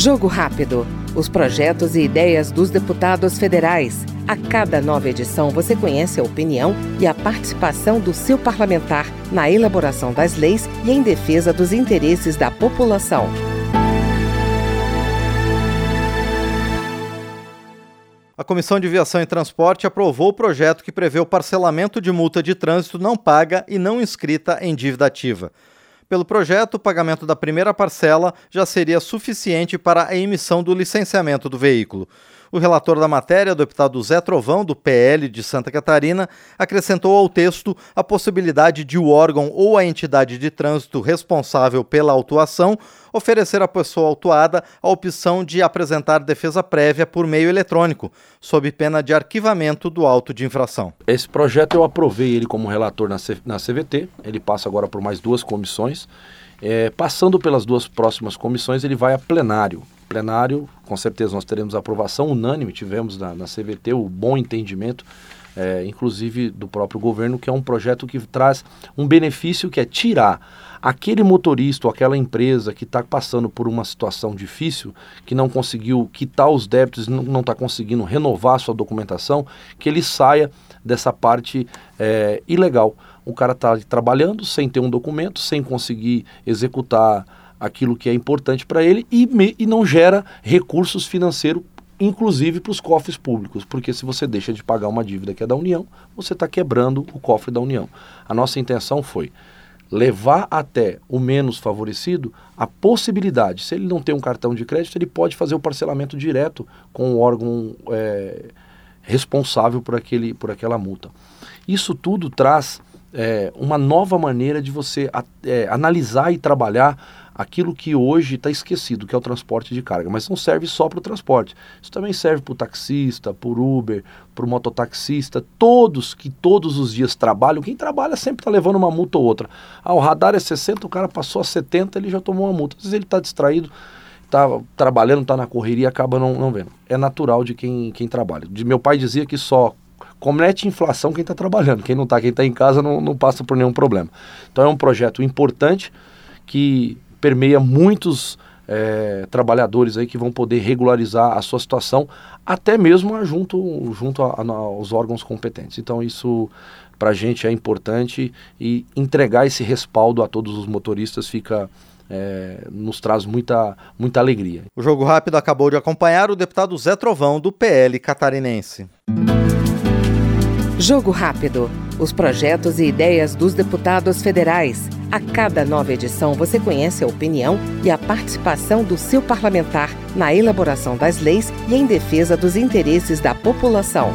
Jogo Rápido. Os projetos e ideias dos deputados federais. A cada nova edição você conhece a opinião e a participação do seu parlamentar na elaboração das leis e em defesa dos interesses da população. A Comissão de Viação e Transporte aprovou o projeto que prevê o parcelamento de multa de trânsito não paga e não inscrita em dívida ativa. Pelo projeto, o pagamento da primeira parcela já seria suficiente para a emissão do licenciamento do veículo. O relator da matéria, o deputado Zé Trovão, do PL de Santa Catarina, acrescentou ao texto a possibilidade de o órgão ou a entidade de trânsito responsável pela autuação oferecer à pessoa autuada a opção de apresentar defesa prévia por meio eletrônico, sob pena de arquivamento do auto de infração. Esse projeto eu aprovei ele como relator na, C na CVT, ele passa agora por mais duas comissões. É, passando pelas duas próximas comissões, ele vai a plenário plenário, com certeza nós teremos aprovação unânime, tivemos na, na CVT o bom entendimento, é, inclusive do próprio governo, que é um projeto que traz um benefício que é tirar aquele motorista ou aquela empresa que está passando por uma situação difícil, que não conseguiu quitar os débitos, não está conseguindo renovar sua documentação, que ele saia dessa parte é, ilegal. O cara está trabalhando sem ter um documento, sem conseguir executar aquilo que é importante para ele e, me, e não gera recursos financeiros, inclusive para os cofres públicos, porque se você deixa de pagar uma dívida que é da União, você está quebrando o cofre da União. A nossa intenção foi levar até o menos favorecido a possibilidade, se ele não tem um cartão de crédito, ele pode fazer o parcelamento direto com o órgão é, responsável por, aquele, por aquela multa. Isso tudo traz é, uma nova maneira de você é, analisar e trabalhar aquilo que hoje está esquecido, que é o transporte de carga. Mas não serve só para o transporte. Isso também serve para o taxista, para o Uber, para o mototaxista, todos que todos os dias trabalham. Quem trabalha sempre está levando uma multa ou outra. Ah, o radar é 60, o cara passou a 70, ele já tomou uma multa. Às vezes ele está distraído, está trabalhando, está na correria e acaba não, não vendo. É natural de quem, quem trabalha. De, meu pai dizia que só comete inflação quem está trabalhando. Quem não está, quem está em casa não, não passa por nenhum problema. Então é um projeto importante que permeia muitos é, trabalhadores aí que vão poder regularizar a sua situação, até mesmo junto, junto a, a, aos órgãos competentes. Então isso para a gente é importante e entregar esse respaldo a todos os motoristas fica é, nos traz muita, muita alegria. O Jogo Rápido acabou de acompanhar o deputado Zé Trovão, do PL catarinense. Jogo Rápido. Os projetos e ideias dos deputados federais. A cada nova edição você conhece a opinião e a participação do seu parlamentar na elaboração das leis e em defesa dos interesses da população.